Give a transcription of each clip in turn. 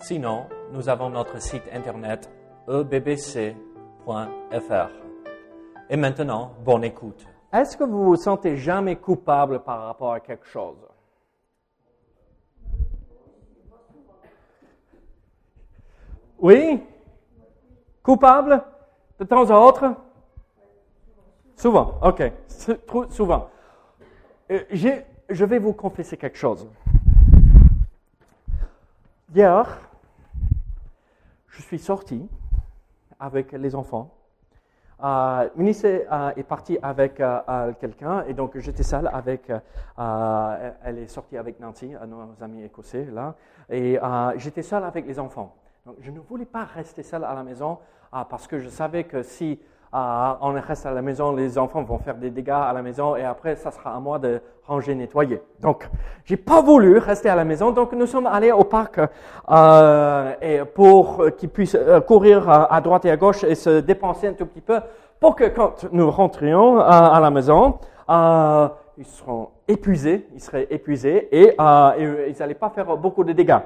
Sinon, nous avons notre site internet ebbc.fr. Et maintenant, bonne écoute. Est-ce que vous vous sentez jamais coupable par rapport à quelque chose? Oui? Coupable? De temps à autre? Souvent, ok. Souvent. Euh, je vais vous confesser quelque chose. Hier, je suis sorti avec les enfants. Euh, euh, est parti avec euh, quelqu'un et donc j'étais seul avec. Euh, elle est sortie avec Nancy, nos amis écossais là, et j'étais seul avec les enfants. Je ne voulais pas rester seul à la maison parce que je savais que si on reste à la maison, les enfants vont faire des dégâts à la maison et après, ça sera à moi de ranger, nettoyer. Donc, j'ai pas voulu rester à la maison, donc nous sommes allés au parc euh, pour qu'ils puissent euh, courir à, droite et à gauche et se dépenser un tout petit peu pour que quand nous rentrions euh, à la maison, euh, ils seront épuisés, ils seraient épuisés et, euh, et ils n'allaient pas faire beaucoup de dégâts.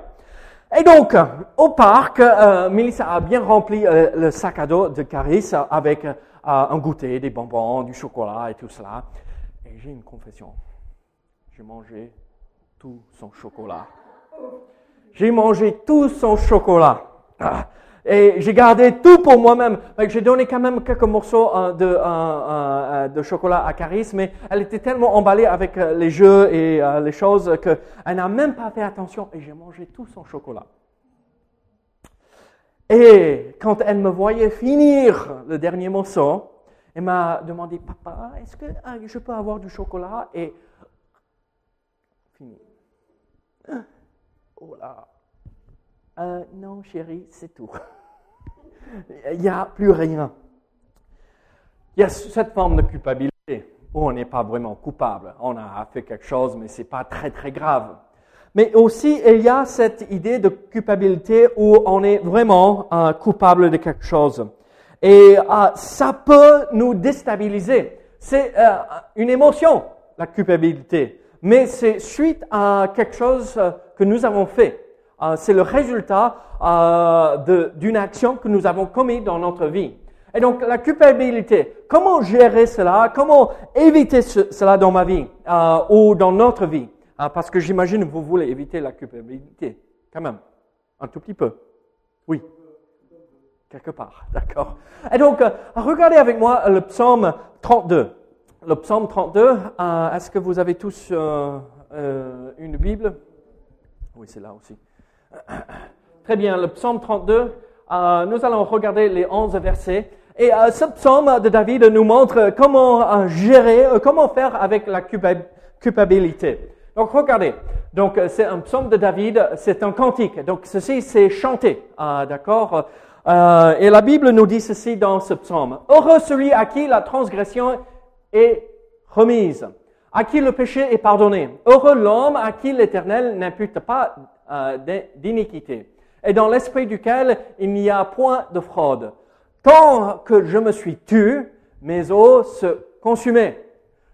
Et donc, au parc, euh, Melissa a bien rempli euh, le sac à dos de Caris avec euh, un goûter, des bonbons, du chocolat et tout cela. Et j'ai une confession. J'ai mangé tout son chocolat. J'ai mangé tout son chocolat. Ah. Et j'ai gardé tout pour moi-même. J'ai donné quand même quelques morceaux euh, de, euh, euh, de, chocolat à Caris, mais elle était tellement emballée avec les jeux et les choses qu'elle n'a même pas fait attention et j'ai mangé tout son chocolat. Et quand elle me voyait finir le dernier morceau, elle m'a demandé, papa, est-ce que je peux avoir du chocolat? Et fini. Oh là. non, chérie, c'est tout. Il n'y a plus rien. Il y a cette forme de culpabilité où on n'est pas vraiment coupable. On a fait quelque chose, mais ce n'est pas très, très grave. Mais aussi, il y a cette idée de culpabilité où on est vraiment euh, coupable de quelque chose. Et euh, ça peut nous déstabiliser. C'est euh, une émotion, la culpabilité. Mais c'est suite à quelque chose que nous avons fait. Euh, c'est le résultat euh, d'une action que nous avons commise dans notre vie. Et donc la culpabilité, comment gérer cela, comment éviter cela dans ma vie euh, ou dans notre vie? Parce que j'imagine que vous voulez éviter la culpabilité, quand même, un tout petit peu. Oui, quelque part, d'accord. Et donc, regardez avec moi le psaume 32. Le psaume 32, est-ce que vous avez tous une Bible? Oui, c'est là aussi. Très bien, le psaume 32, euh, nous allons regarder les 11 versets. Et euh, ce psaume de David nous montre comment euh, gérer, comment faire avec la culpabilité. Donc regardez, donc c'est un psaume de David, c'est un cantique. Donc ceci c'est chanté, d'accord Et la Bible nous dit ceci dans ce psaume. Heureux celui à qui la transgression est remise, à qui le péché est pardonné. Heureux l'homme à qui l'Éternel n'impute pas euh, d'iniquité, et dans l'esprit duquel il n'y a point de fraude. Tant que je me suis tu, mes os se consumaient.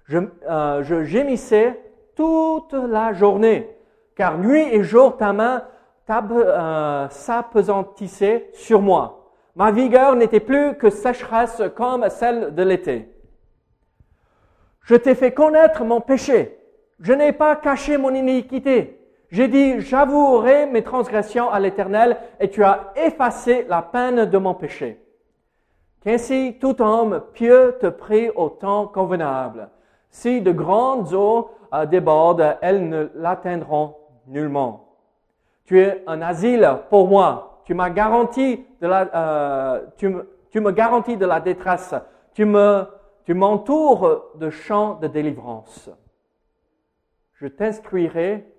Je, euh, gémissais toute la journée, car nuit et jour ta main euh, s'apesantissait sur moi. Ma vigueur n'était plus que sécheresse comme celle de l'été. Je t'ai fait connaître mon péché. Je n'ai pas caché mon iniquité. J'ai dit, j'avouerai mes transgressions à l'Éternel et tu as effacé la peine de mon péché. Qu'ainsi tout homme pieux te prie au temps convenable. Si de grandes eaux euh, débordent, elles ne l'atteindront nullement. Tu es un asile pour moi. Tu m'as garanti de la, euh, tu, me, tu me garantis de la détresse. Tu me, tu m'entoures de champs de délivrance. Je t'instruirai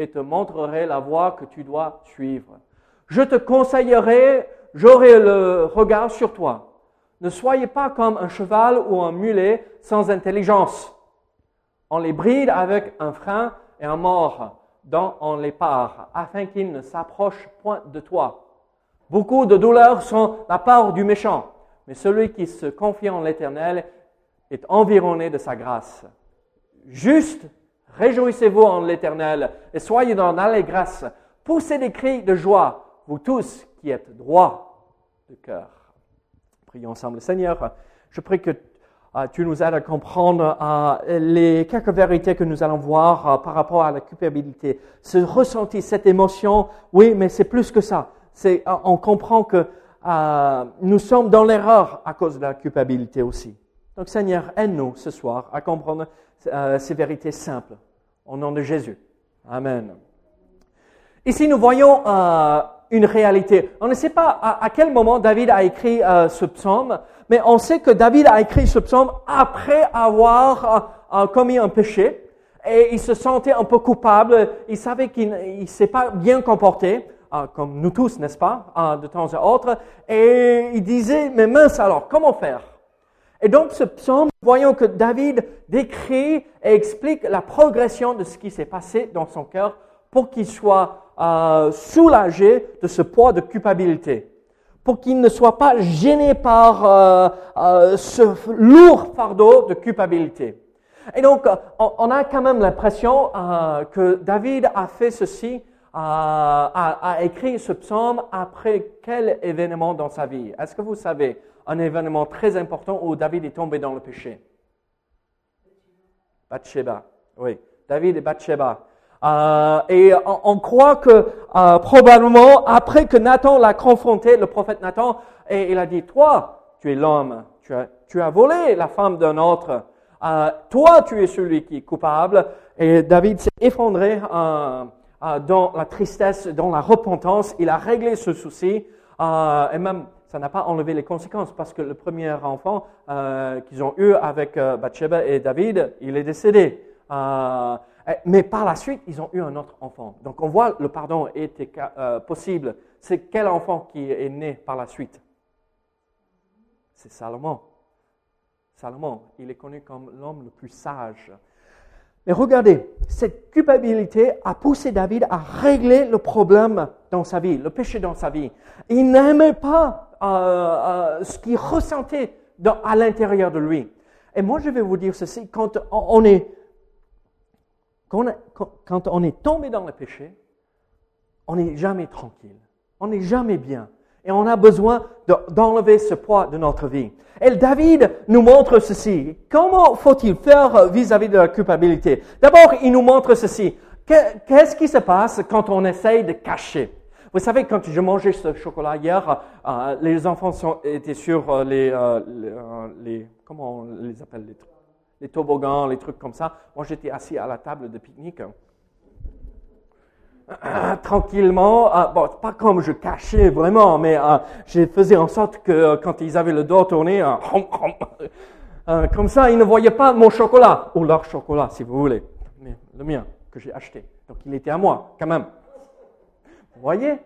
et te montrerai la voie que tu dois suivre. Je te conseillerai, j'aurai le regard sur toi. Ne soyez pas comme un cheval ou un mulet sans intelligence. On les bride avec un frein et un mort dont on les part, afin qu'ils ne s'approchent point de toi. Beaucoup de douleurs sont la part du méchant, mais celui qui se confie en l'Éternel est environné de sa grâce. Juste, réjouissez-vous en l'Éternel et soyez dans l'allégresse. Poussez des cris de joie, vous tous qui êtes droits de cœur. Prions ensemble. Seigneur, je prie que euh, tu nous aides à comprendre euh, les quelques vérités que nous allons voir euh, par rapport à la culpabilité. Ce ressenti, cette émotion, oui, mais c'est plus que ça. On comprend que nous sommes dans l'erreur à cause de la culpabilité aussi. Donc Seigneur, aide-nous ce soir à comprendre ces vérités simples. Au nom de Jésus. Amen. Ici, nous voyons une réalité. On ne sait pas à, quel moment David a écrit euh, ce psaume, mais on sait que David a écrit ce psaume après avoir euh, euh, commis un péché et il se sentait un peu coupable. Il savait qu'il ne s'est pas bien comporté, comme nous tous, n'est-ce pas, de temps à autre. Et il disait, mais mince alors, comment faire? Et donc ce psaume, voyons que David décrit et explique la progression de ce qui s'est passé dans son cœur pour qu'il soit euh, soulagé de ce poids de culpabilité, pour qu'il ne soit pas gêné par euh, euh, ce lourd fardeau de culpabilité. Et donc, on, a quand même l'impression que David a fait ceci, a, écrit ce psaume après quel événement dans sa vie? Est-ce que vous savez? Un événement très important où David est tombé dans le péché Bathsheba. Oui, David et Bathsheba. Euh, et on, croit que euh, probablement après que Nathan l'a confronté, le prophète Nathan, et il a dit, toi, tu es l'homme, tu as, volé la femme d'un autre, euh, toi, tu es celui qui est coupable. Et David s'est effondré dans la tristesse, dans la repentance. Il a réglé ce souci, et même ça n'a pas enlevé les conséquences parce que le premier enfant qu'ils ont eu avec Bathsheba et David, il est décédé. Eh, mais par la suite, ils ont eu un autre enfant. Donc on voit le pardon était euh, possible. C'est quel enfant qui est né par la suite? C'est Salomon. Salomon, il est connu comme l'homme le plus sage. Mais regardez, cette culpabilité a poussé David à régler le problème dans sa vie, le péché dans sa vie. Il n'aimait pas euh, euh, ce qu'il ressentait à l'intérieur de lui. Et moi, je vais vous dire ceci, quand on est quand on est tombé dans le péché, on n'est jamais tranquille, on n'est jamais bien. Et on a besoin d'enlever ce poids de notre vie. Et David nous montre ceci. Comment faut-il faire vis-à-vis de la culpabilité? D'abord, il nous montre ceci. Qu'est-ce qui se passe quand on essaye de cacher? Vous savez, quand je mangeais ce chocolat hier, euh, les enfants étaient sur euh, les, euh, les, comment on les appelle les les toboggans, les trucs comme ça. Moi, j'étais assis à la table de pique-nique. Tranquillement, bon, pas comme je cachais vraiment, mais je faisais en sorte que quand ils avaient le dos tourné, comme ça, ils ne voyaient pas mon chocolat, ou leur chocolat, si vous voulez, mais le mien que j'ai acheté. Donc, il était à moi, quand même. Vous voyez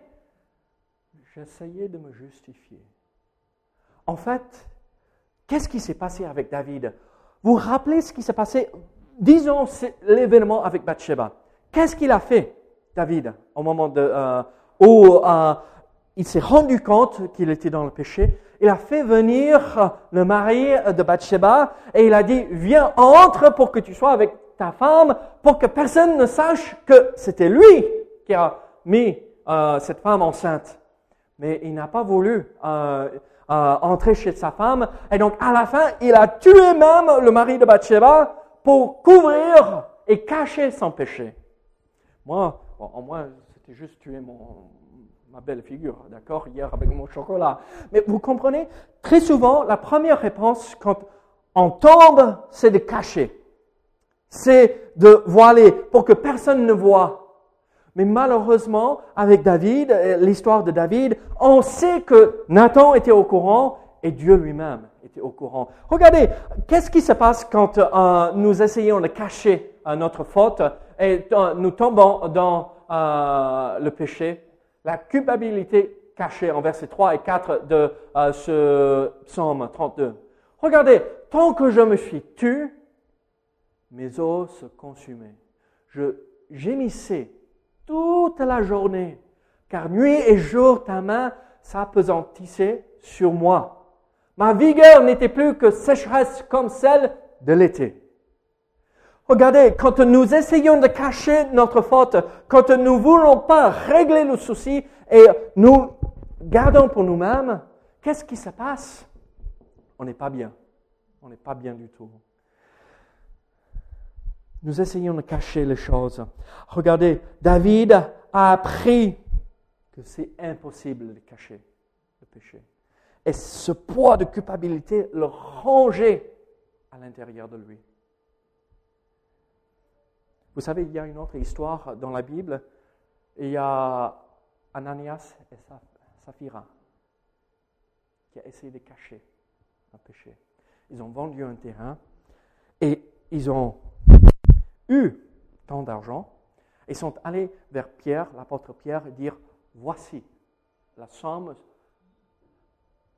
J'essayais de me justifier. En fait, qu'est-ce qui s'est passé avec David? Vous rappelez ce qui s'est passé? Disons l'événement avec Bathsheba. Qu'est-ce qu'il a fait, David, au moment euh, où euh, il s'est rendu compte qu'il était dans le péché? Il a fait venir le mari de Bathsheba et il a dit, viens, entre pour que tu sois avec ta femme, pour que personne ne sache que c'était lui qui a mis euh, cette femme enceinte. Mais il n'a pas voulu euh, entrer chez sa femme. Et donc, à la fin, il a tué même le mari de Bathsheba pour couvrir et cacher son péché. Moi, bon, moins, c'était juste tuer mon, ma belle figure, d'accord, hier avec mon chocolat. Mais vous comprenez, très souvent, la première réponse quand on tombe, c'est de cacher. C'est de voiler pour que personne ne voit. Mais malheureusement, avec David, euh, l'histoire de David, on sait que Nathan était au courant et Dieu lui-même était au courant. Regardez, qu'est-ce qui se passe quand euh, nous essayons de cacher euh, notre faute et nous tombons dans le péché? La culpabilité cachée en versets 3 et 4 de ce psaume 32. Regardez, tant que je me suis tu, mes os se consumaient. Je gémissais toute la journée, car nuit et jour ta main s'apesantissait sur moi. Ma vigueur n'était plus que sécheresse comme celle de l'été. Regardez, quand nous essayons de cacher notre faute, quand nous ne voulons pas régler le souci et nous gardons pour nous-mêmes, qu'est-ce qui se passe? On n'est pas bien. On n'est pas bien du tout. Nous essayons de cacher les choses. Regardez, David a appris que c'est impossible de cacher le péché. Et ce poids de culpabilité le rangeait à l'intérieur de lui. Vous savez, il y a une autre histoire dans la Bible. Il y a Ananias et Saphira qui a essayé de cacher un péché. Ils ont vendu un terrain et ils ont eu tant d'argent. Ils sont allés vers Pierre, l'apôtre Pierre, et dire, voici la somme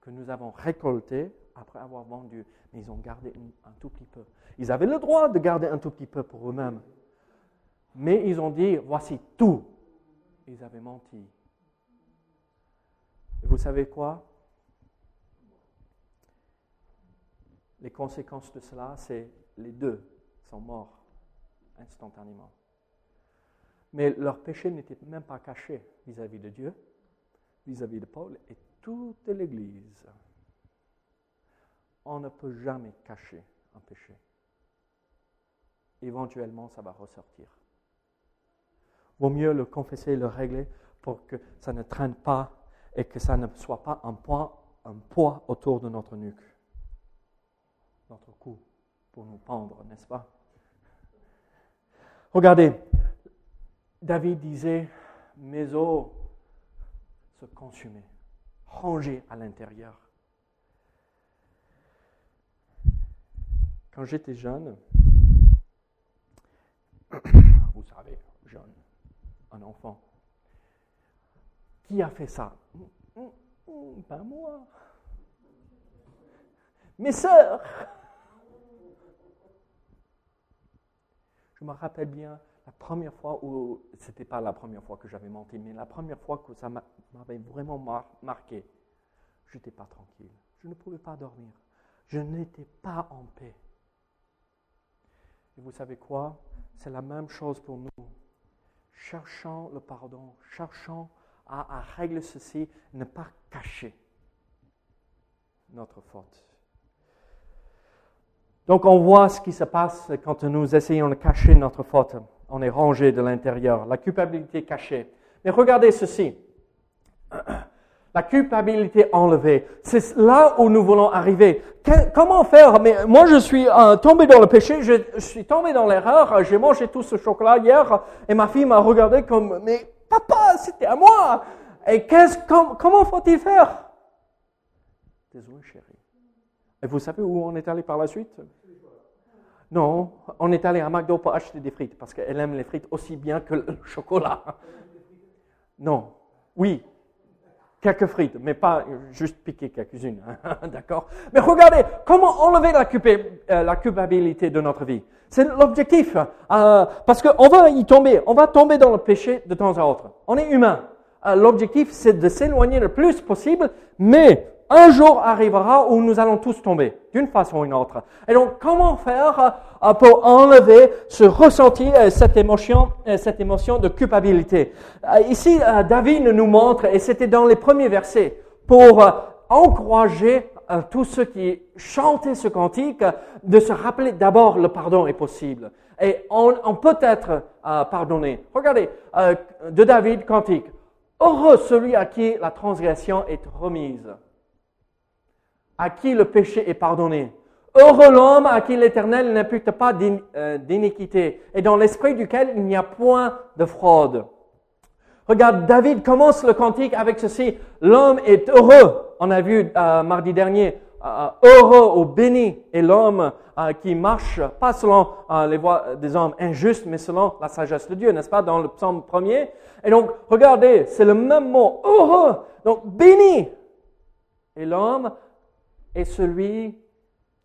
que nous avons récoltée après avoir vendu. Mais ils ont gardé un tout petit peu. Ils avaient le droit de garder un tout petit peu pour eux-mêmes. Mais ils ont dit, voici tout. Ils avaient menti. Et vous savez quoi? Les conséquences de cela, c'est les deux sont morts instantanément. Mais leur péché n'était même pas caché vis-à-vis de Dieu, vis-à-vis de Paul et toute l'Église. On ne peut jamais cacher un péché. Éventuellement, ça va ressortir. Vaut mieux le confesser, le régler pour que ça ne traîne pas et que ça ne soit pas un poids, un poids autour de notre nuque, notre cou, pour nous pendre, n'est-ce pas? Regardez, David disait, mes os se consumaient, rangés à l'intérieur. Quand j'étais jeune, vous savez, jeune, un enfant. Qui a fait ça? Pas moi. Mes sœurs. Je me rappelle bien la première fois où, c'était pas la première fois que j'avais menti, mais la première fois que ça m'avait vraiment marqué, je n'étais pas tranquille. Je ne pouvais pas dormir. Je n'étais pas en paix. Et vous savez quoi? C'est la même chose pour nous cherchant le pardon, cherchant à, régler ceci, ne pas cacher notre faute. Donc on voit ce qui se passe quand nous essayons de cacher notre faute. On est rangé de l'intérieur, la culpabilité cachée. Mais regardez ceci la culpabilité enlevée. C'est là où nous voulons arriver. comment faire? Mais moi, je suis euh, tombé dans le péché, je, suis tombé dans l'erreur. J'ai mangé tout ce chocolat hier et ma fille m'a regardé comme mais papa, c'était à moi. Et qu'est-ce, comment faut-il faire? Désolé, chérie. Et vous savez où on est allé par la suite? Non, on est allé à McDo pour acheter des frites parce qu'elle aime les frites aussi bien que le chocolat. Non, oui, quelques frites, mais pas juste piquer quelques-unes, hein, d'accord? Mais regardez, comment enlever la, euh, la culpabilité de notre vie? C'est l'objectif, euh, parce qu'on va y tomber, on va tomber dans le péché de temps à autre. On est humain. Euh, l'objectif, c'est de s'éloigner le plus possible, mais un jour arrivera où nous allons tous tomber, d'une façon ou d'une autre. Et donc, comment faire euh, pour enlever ce ressenti, euh, cette émotion, euh, cette émotion de culpabilité? Ici, David nous montre, et c'était dans les premiers versets, pour encourager tous ceux qui chantaient ce cantique, de se rappeler d'abord le pardon est possible. Et on, on peut être pardonné. Regardez, de David, cantique. Heureux celui à qui la transgression est remise à qui le péché est pardonné. Heureux l'homme à qui l'Éternel n'impute pas euh, d'iniquité et dans l'esprit duquel il n'y a point de fraude. Regarde, David commence le cantique avec ceci. L'homme est heureux. On a vu euh, mardi dernier. euh, heureux ou béni est l'homme qui marche pas selon les voies des hommes injustes, mais selon la sagesse de Dieu, n'est-ce pas, dans le psaume premier. Et donc, regardez, c'est le même mot, heureux. Donc, béni est l'homme est celui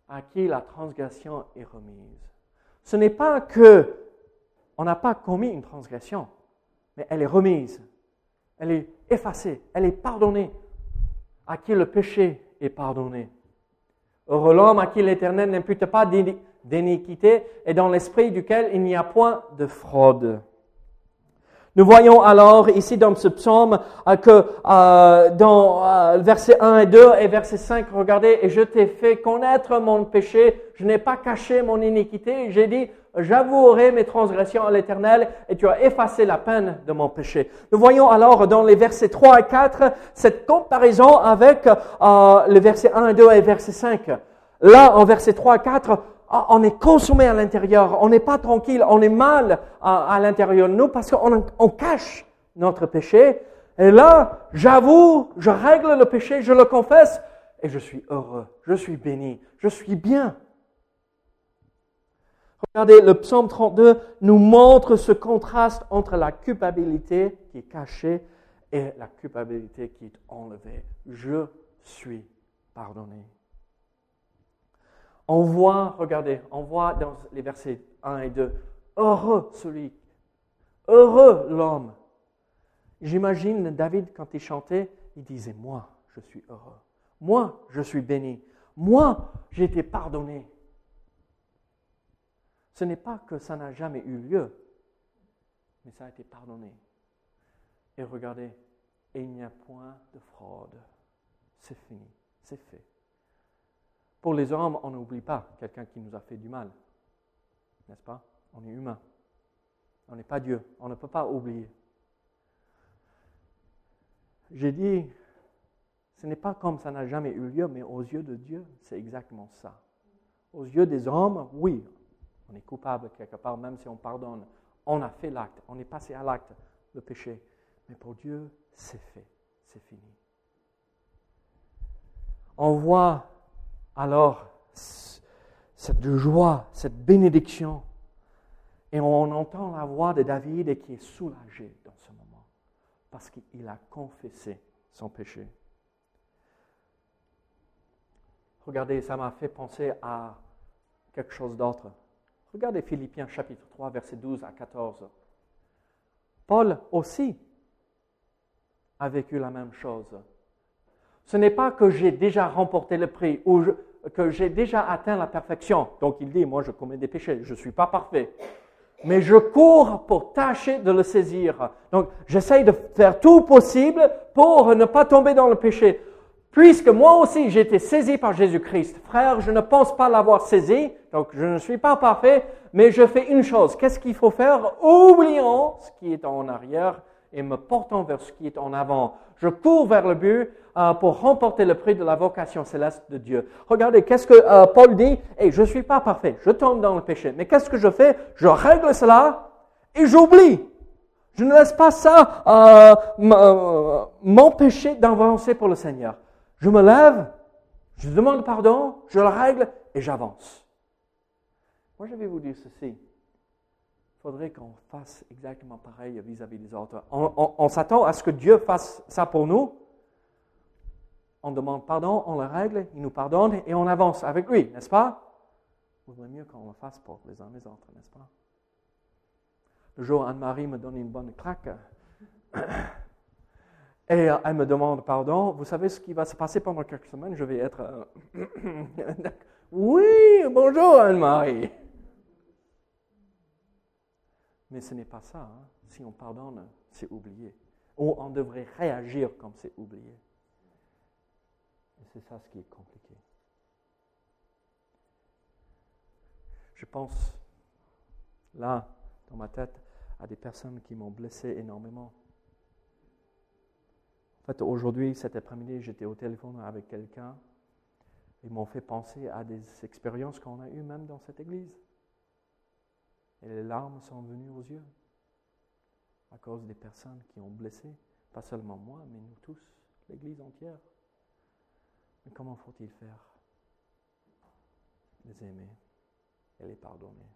à qui la transgression est remise. Ce n'est pas que on n'a pas commis une transgression, mais elle est remise, elle est effacée, elle est pardonnée, à qui le péché est pardonné. Heureux l'homme à qui l'Éternel n'impute pas d'iniquité et dans l'esprit duquel il n'y a point de fraude. Nous voyons alors ici dans ce psaume euh, que euh, dans euh, versets 1 et 2 et verset 5, regardez, et je t'ai fait connaître mon péché, je n'ai pas caché mon iniquité, j'ai dit, j'avouerai mes transgressions à l'Éternel et tu as effacé la peine de mon péché. Nous voyons alors dans les versets 3 et 4 cette comparaison avec euh, les versets 1 et 2 et verset 5. Là, en versets 3 et 4, ah, on est consumé à l'intérieur, on n'est pas tranquille, on est mal à, l'intérieur de nous parce qu'on on cache notre péché. Et là, j'avoue, je règle le péché, je le confesse et je suis heureux, je suis béni, je suis bien. Regardez, le psaume 32 nous montre ce contraste entre la culpabilité qui est cachée et la culpabilité qui est enlevée. Je suis pardonné. On voit, regardez, on voit dans les versets 1 et 2, heureux celui, heureux l'homme. J'imagine David quand il chantait, il disait, moi, je suis heureux. Moi, je suis béni. Moi, j'ai été pardonné. Ce n'est pas que ça n'a jamais eu lieu, mais ça a été pardonné. Et regardez, il n'y a point de fraude. C'est fini, c'est fait. Pour les hommes, on n'oublie pas quelqu'un qui nous a fait du mal. N'est-ce pas? On est humain. On n'est pas Dieu. On ne peut pas oublier. J'ai dit, ce n'est pas comme ça n'a jamais eu lieu, mais aux yeux de Dieu, c'est exactement ça. Aux yeux des hommes, oui, on est coupable quelque part, même si on pardonne. On a fait l'acte, on est passé à l'acte, le péché. Mais pour Dieu, c'est fait, c'est fini. On voit alors cette joie, cette bénédiction, et on entend la voix de David qui est soulagé dans ce moment, parce qu'il a confessé son péché. Regardez, ça m'a fait penser à quelque chose d'autre. Regardez Philippiens chapitre 3, versets 12 à 14. Paul aussi a vécu la même chose. Ce n'est pas que j'ai déjà remporté le prix ou que j'ai déjà atteint la perfection. Donc il dit, moi je commets des péchés, je ne suis pas parfait. Mais je cours pour tâcher de le saisir. Donc j'essaye de faire tout possible pour ne pas tomber dans le péché. Puisque moi aussi j'ai été saisi par Jésus-Christ, frère, je ne pense pas l'avoir saisi, donc je ne suis pas parfait, mais je fais une chose. Qu'est-ce qu'il faut faire? Oublions ce qui est en arrière et me portant vers ce qui est en avant. Je cours vers le but euh, pour remporter le prix de la vocation céleste de Dieu. Regardez, qu'est-ce que euh, Paul dit? Et je ne suis pas parfait, je tombe dans le péché. Mais qu'est-ce que je fais? Je règle cela et j'oublie. Je ne laisse pas ça euh, m'empêcher d'avancer pour le Seigneur. Je me lève, je demande pardon, je le règle et j'avance. Moi, je vais vous dire ceci. Faudrait qu'on fasse exactement pareil vis-à-vis des autres. On, s'attend à ce que Dieu fasse ça pour nous. On demande pardon, on le règle, il nous pardonne et on avance avec lui, n'est-ce pas? Il vaudrait mieux qu'on le fasse pour les uns les autres, n'est-ce pas? Le jour Anne-Marie me donne une bonne claque, Et euh, elle me demande pardon. Vous savez ce qui va se passer pendant quelques semaines? Je vais être. Euh, oui, bonjour Anne-Marie. Mais ce n'est pas ça. Hein. Si on pardonne, c'est oublié. Ou on devrait réagir comme c'est oublié. Et c'est ça ce qui est compliqué. Je pense, là, dans ma tête, à des personnes qui m'ont blessé énormément en fait, aujourd'hui, cet après-midi, j'étais au téléphone avec quelqu'un. Ils m'ont fait penser à des expériences qu'on a eues même dans cette église. Et les larmes sont venues aux yeux à cause des personnes qui ont blessé, pas seulement moi, mais nous tous, l'église entière. Mais comment faut-il faire les aimer et les pardonner?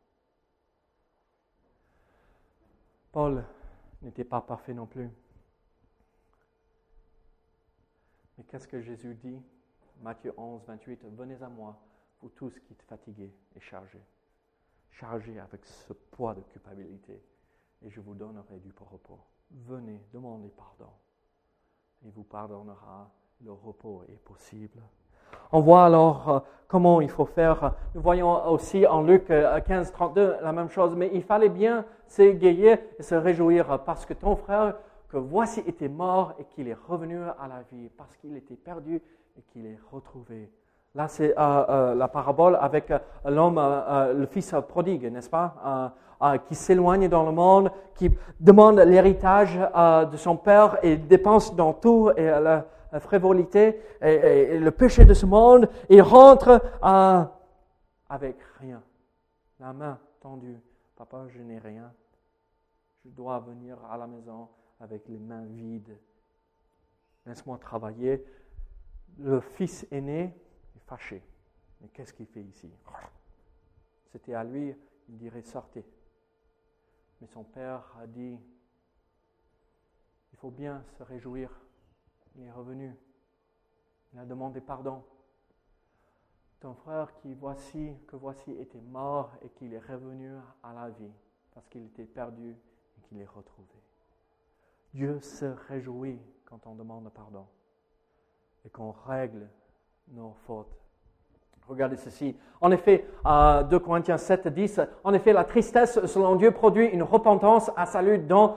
Paul n'était pas parfait non plus. Mais qu'est-ce que Jésus dit? Matthieu 11, 28, Venez à moi, vous tous qui êtes fatigués et chargés, chargés avec ce poids de culpabilité, et je vous donnerai du repos. Venez, demandez pardon, et vous pardonnera, le repos est possible. On voit alors euh, comment il faut faire. Nous voyons aussi en Luc 15, euh, 32 la même chose, mais il fallait bien s'égayer et se réjouir parce que ton frère que voici était mort et qu'il est revenu à la vie, parce qu'il était perdu et qu'il est retrouvé. Là, c'est euh, euh, la parabole avec euh, l'homme, le fils prodigue, n'est-ce pas? Qui s'éloigne dans le monde, qui demande l'héritage de son père et dépense dans tout et la, frivolité et, le péché de ce monde et rentre avec rien, la main tendue. Papa, je n'ai rien. Je dois venir à la maison avec les mains vides. Laisse-moi travailler. Le fils aîné fâché. Mais qu'est-ce qu'il fait ici? C'était à lui, il dirait sortez. Mais son père a dit il faut bien se réjouir. Il est revenu. Il a demandé pardon. Ton frère qui voici, que voici était mort et qu'il est revenu à la vie parce qu'il était perdu et qu'il est retrouvé. Dieu se réjouit quand on demande pardon et qu'on règle nos fautes. Regardez ceci. En effet, à 2 Corinthiens 7, 10, en effet, la tristesse selon Dieu produit une repentance à salut dont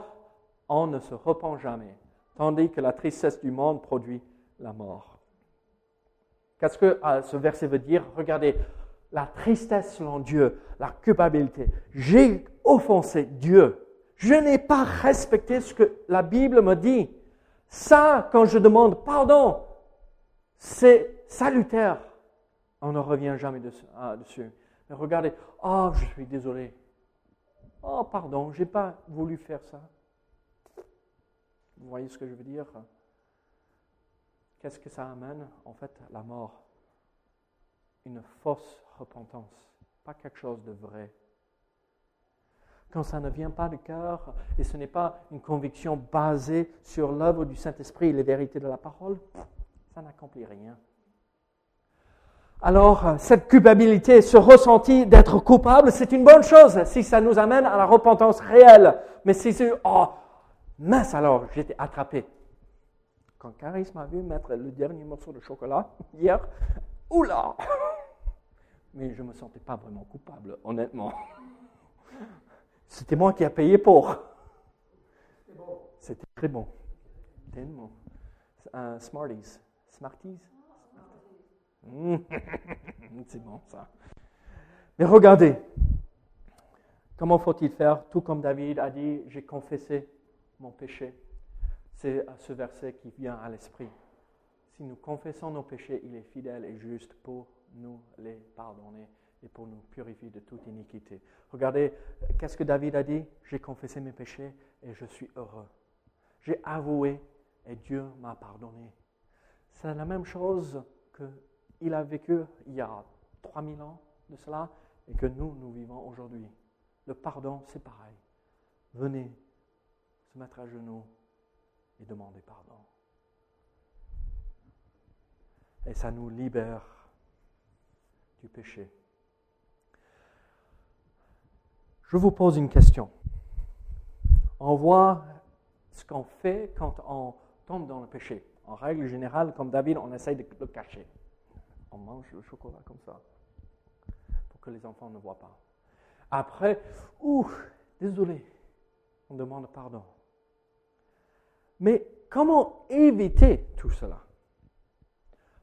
on ne se repent jamais, tandis que la tristesse du monde produit la mort. Qu'est-ce que euh, ce verset veut dire? Regardez, la tristesse selon Dieu, la culpabilité. J'ai offensé Dieu. Je n'ai pas respecté ce que la Bible me dit. Ça, quand je demande pardon, c'est salutaire. On ne revient jamais ah, dessus. Mais regardez, oh, je suis désolé. Oh, pardon, je n'ai pas voulu faire ça. Vous voyez ce que je veux dire? Qu'est-ce que ça amène? En fait, la mort. Une fausse repentance, pas quelque chose de vrai quand ça ne vient pas du cœur et ce n'est pas une conviction basée sur l'œuvre du Saint-Esprit et les vérités de la parole, ça n'accomplit rien. Alors, cette culpabilité, ce ressenti d'être coupable, c'est une bonne chose si ça nous amène à la repentance réelle. Mais si c'est, oh, mince alors, j'étais attrapé. Quand Caris m'a vu mettre le dernier morceau de chocolat hier, oula! Mais je ne me sentais pas vraiment coupable, honnêtement. C'était moi qui ai payé pour. C'était très bon. Tellement. Smarties. Smarties? C'est bon ça. Mais regardez, comment faut-il faire? Tout comme David a dit, j'ai confessé mon péché. C'est ce verset qui vient à l'esprit. Si nous confessons nos péchés, il est fidèle et juste pour nous les pardonner et pour nous purifier de toute iniquité. Regardez, qu'est-ce que David a dit? J'ai confessé mes péchés et je suis heureux. J'ai avoué et Dieu m'a pardonné. C'est la même chose qu'il a vécu il y a 3000 ans de cela et que nous, nous vivons aujourd'hui. Le pardon, c'est pareil. Venez se mettre à genoux et demander pardon. Et ça nous libère du péché. Je vous pose une question. On voit ce qu'on fait quand on tombe dans le péché. En règle générale, comme David, on essaye de le cacher. On mange le chocolat comme ça, pour que les enfants ne voient pas. Après, ouh, désolé, on demande pardon. Mais comment éviter tout cela?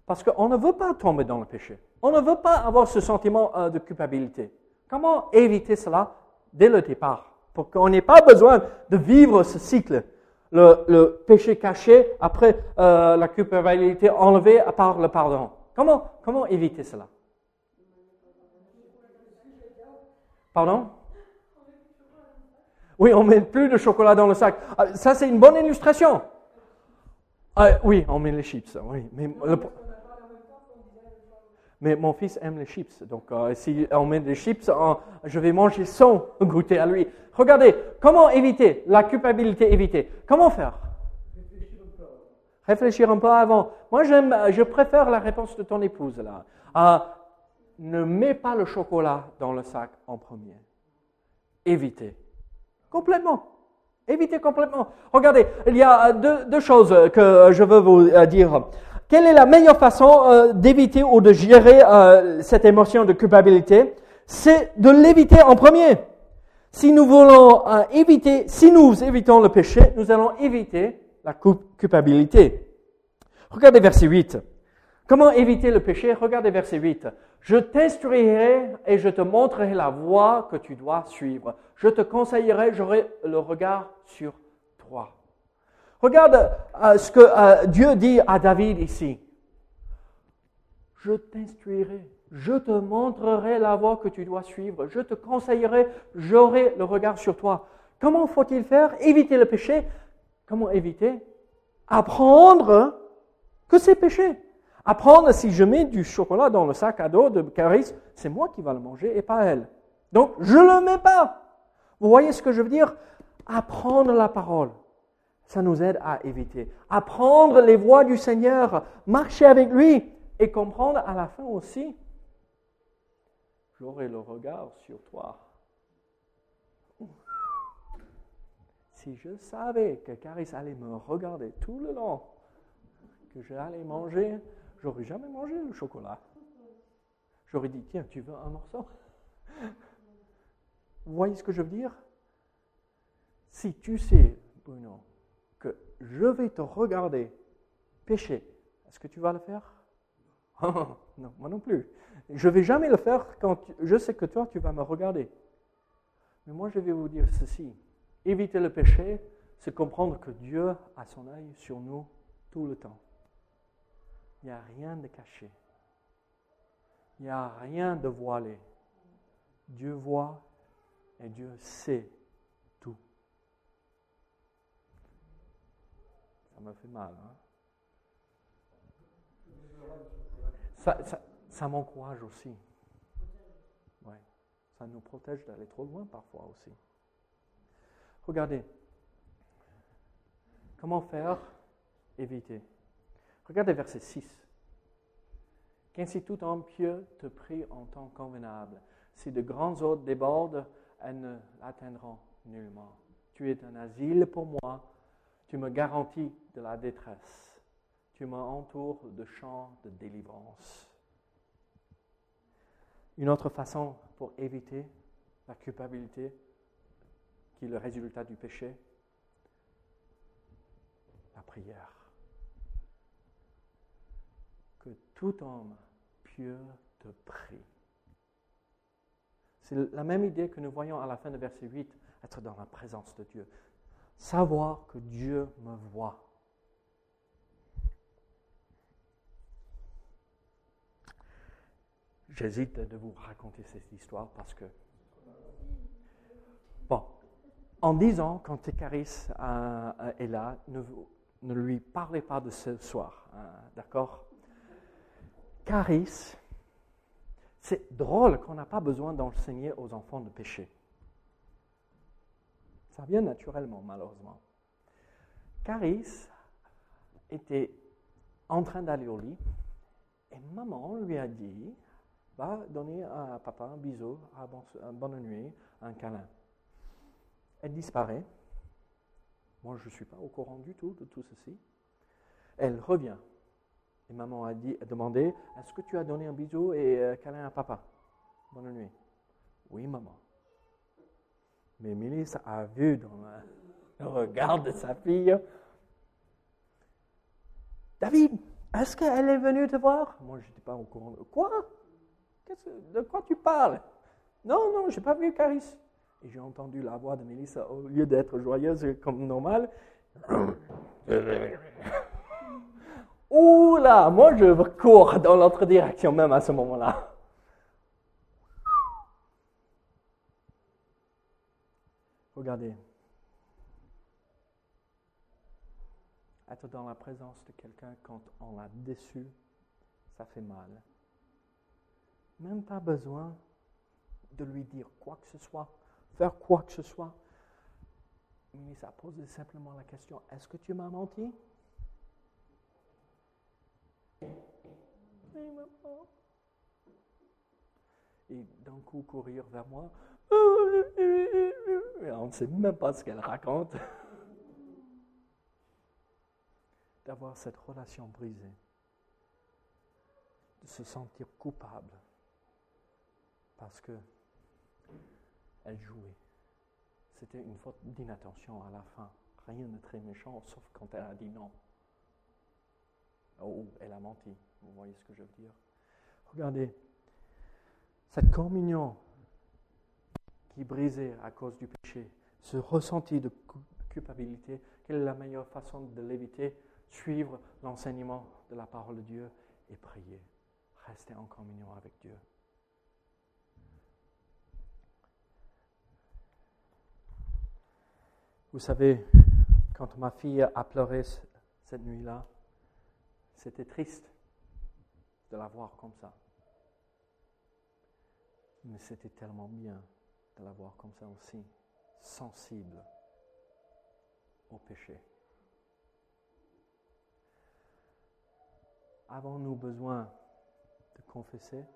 Parce qu'on ne veut pas tomber dans le péché. On ne veut pas avoir ce sentiment euh, de culpabilité. Comment éviter cela dès le départ, pour qu'on n'ait pas besoin de vivre ce cycle. Le, péché caché, après euh, la culpabilité enlevée par le pardon. Comment, éviter cela? Pardon? Oui, on met plus de chocolat dans le sac. Ah, ça, c'est une bonne illustration. Ah, oui, on met les chips. Oui, mais mon fils aime les chips. Donc, euh, si on met des chips, je vais manger sans goûter à lui. Regardez, comment éviter la culpabilité éviter Comment faire? Réfléchir un peu avant. Moi, j'aime, je préfère la réponse de ton épouse là. Euh, ne mets pas le chocolat dans le sac en premier. Évitez. Complètement. Évitez complètement. Regardez, il y a deux, choses que je veux vous euh, dire. Quelle est la meilleure façon euh, d'éviter ou de gérer euh, cette émotion de culpabilité? C'est de l'éviter en premier. Si nous voulons éviter, si nous évitons le péché, nous allons éviter la culpabilité. Regardez verset 8. Comment éviter le péché? Regardez verset 8. Je t'instruirai et je te montrerai la voie que tu dois suivre. Je te conseillerai, j'aurai le regard sur toi. Regarde euh, ce que euh, Dieu dit à David ici. Je t'instruirai, je te montrerai la voie que tu dois suivre, je te conseillerai, j'aurai le regard sur toi. Comment faut-il faire? Éviter le péché? Comment éviter? Apprendre que c'est péché. Apprendre si je mets du chocolat dans le sac à dos de Caris, c'est moi qui va le manger et pas elle. Donc, je ne le mets pas. Vous voyez ce que je veux dire? Apprendre la parole, ça nous aide à éviter. Apprendre les voies du Seigneur, marcher avec lui et comprendre à la fin aussi, j'aurai le regard sur toi. Si je savais que Caris allait me regarder tout le long, que j'allais manger j'aurais jamais mangé le chocolat. J'aurais dit, tiens, tu veux un morceau? Vous voyez ce que je veux dire? Si tu sais, Bruno, que je vais te regarder pécher, est-ce que tu vas le faire? Non, moi non plus. Je ne vais jamais le faire quand je sais que toi, tu vas me regarder. Mais moi, je vais vous dire ceci. Éviter le péché, c'est comprendre que Dieu a son œil sur nous tout le temps. Il n'y a rien de caché. Il n'y a rien de voilé. Dieu voit et Dieu sait tout. Ça me fait mal. Hein? Ça, m'encourage aussi. Ça nous protège d'aller trop loin parfois aussi. Regardez. Comment faire Éviter? Regardez verset 6. Qu'ainsi tout homme pieux te prie en temps convenable. Si de grandes eaux débordent, elles ne l'atteindront nullement. Tu es un asile pour moi. Tu me garantis de la détresse. Tu m'entoures de champs de délivrance. Une autre façon pour éviter la culpabilité, qui est le résultat du péché, la prière tout homme pieux te prie. C'est la même idée que nous voyons à la fin de verset 8, être dans la présence de Dieu. Savoir que Dieu me voit. J'hésite de vous raconter cette histoire parce que, en disant, quand Técaris euh, est là, ne, lui parlez pas de ce soir, hein, d'accord? Caris, c'est drôle qu'on n'a pas besoin d'enseigner aux enfants de pécher. Ça vient naturellement, malheureusement. Caris était en train d'aller au lit et maman lui a dit Va donner à papa un bisou, un bonne nuit, un câlin. Elle disparaît. Moi, je ne suis pas au courant du tout de tout ceci. Elle revient. Et maman a, demandé Est-ce que tu as donné un bisou et euh, câlin à papa? Bonne nuit. Oui, maman. Mais Mélisse a vu dans le regard de sa fille David, est-ce qu'elle est venue te voir? Moi, je n'étais pas au courant. Quoi? De quoi tu parles? Non, non, je n'ai pas vu Caris. Et j'ai entendu la voix de Mélissa, au lieu d'être joyeuse comme normal. Ouh là, moi je cours dans l'autre direction même à ce moment-là. Regardez. Être dans la présence de quelqu'un quand on l'a déçu, ça fait mal. Même pas besoin de lui dire quoi que ce soit, faire quoi que ce soit. Mais ça pose simplement la question, est-ce que tu m'as menti? Et d'un coup courir vers moi. on ne sait même pas ce qu'elle raconte. D'avoir cette relation brisée. De se sentir coupable. Parce que elle jouait. C'était une faute d'inattention à la fin. Rien de très méchant, sauf quand elle a dit non. Oh, elle a menti. Vous voyez ce que je veux dire? Regardez, cette communion qui est brisée à cause du péché, ce ressenti de culpabilité, quelle est la meilleure façon de l'éviter? Suivre l'enseignement de la parole de Dieu et prier. Rester en communion avec Dieu. Vous savez, quand ma fille a pleuré cette nuit-là, c'était triste de la voir comme ça. Mais c'était tellement bien de la voir comme ça aussi, sensible au péché. Avons-nous besoin de confesser,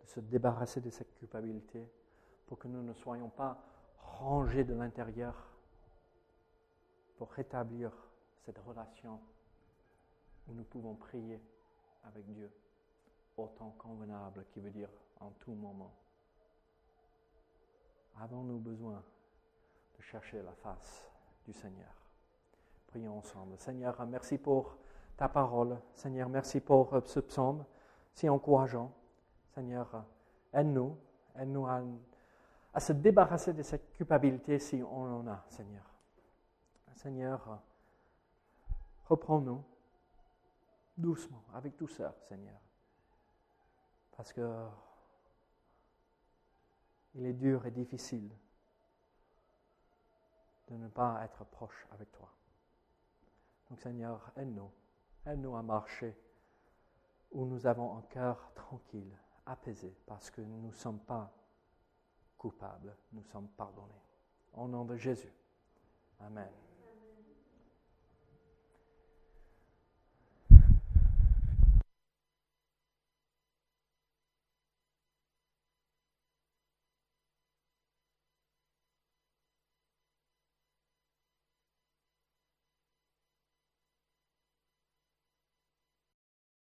de se débarrasser de cette culpabilité pour que nous ne soyons pas rangés de l'intérieur pour rétablir cette relation où nous pouvons prier avec Dieu autant convenable, qui veut dire en tout moment. Avons-nous besoin de chercher la face du Seigneur? Prions ensemble. Seigneur, merci pour ta parole. Seigneur, merci pour euh, ce psaume si encourageant. Seigneur, aide-nous, aide-nous à, à se débarrasser de cette culpabilité si on en a, Seigneur. Seigneur, reprends-nous doucement, avec douceur, Seigneur. Parce que il est dur et difficile de ne pas être proche avec toi. Donc Seigneur, aide-nous, aide-nous à marcher où nous avons un cœur tranquille, apaisé, parce que nous ne sommes pas coupables, nous sommes pardonnés. Au nom de Jésus. Amen.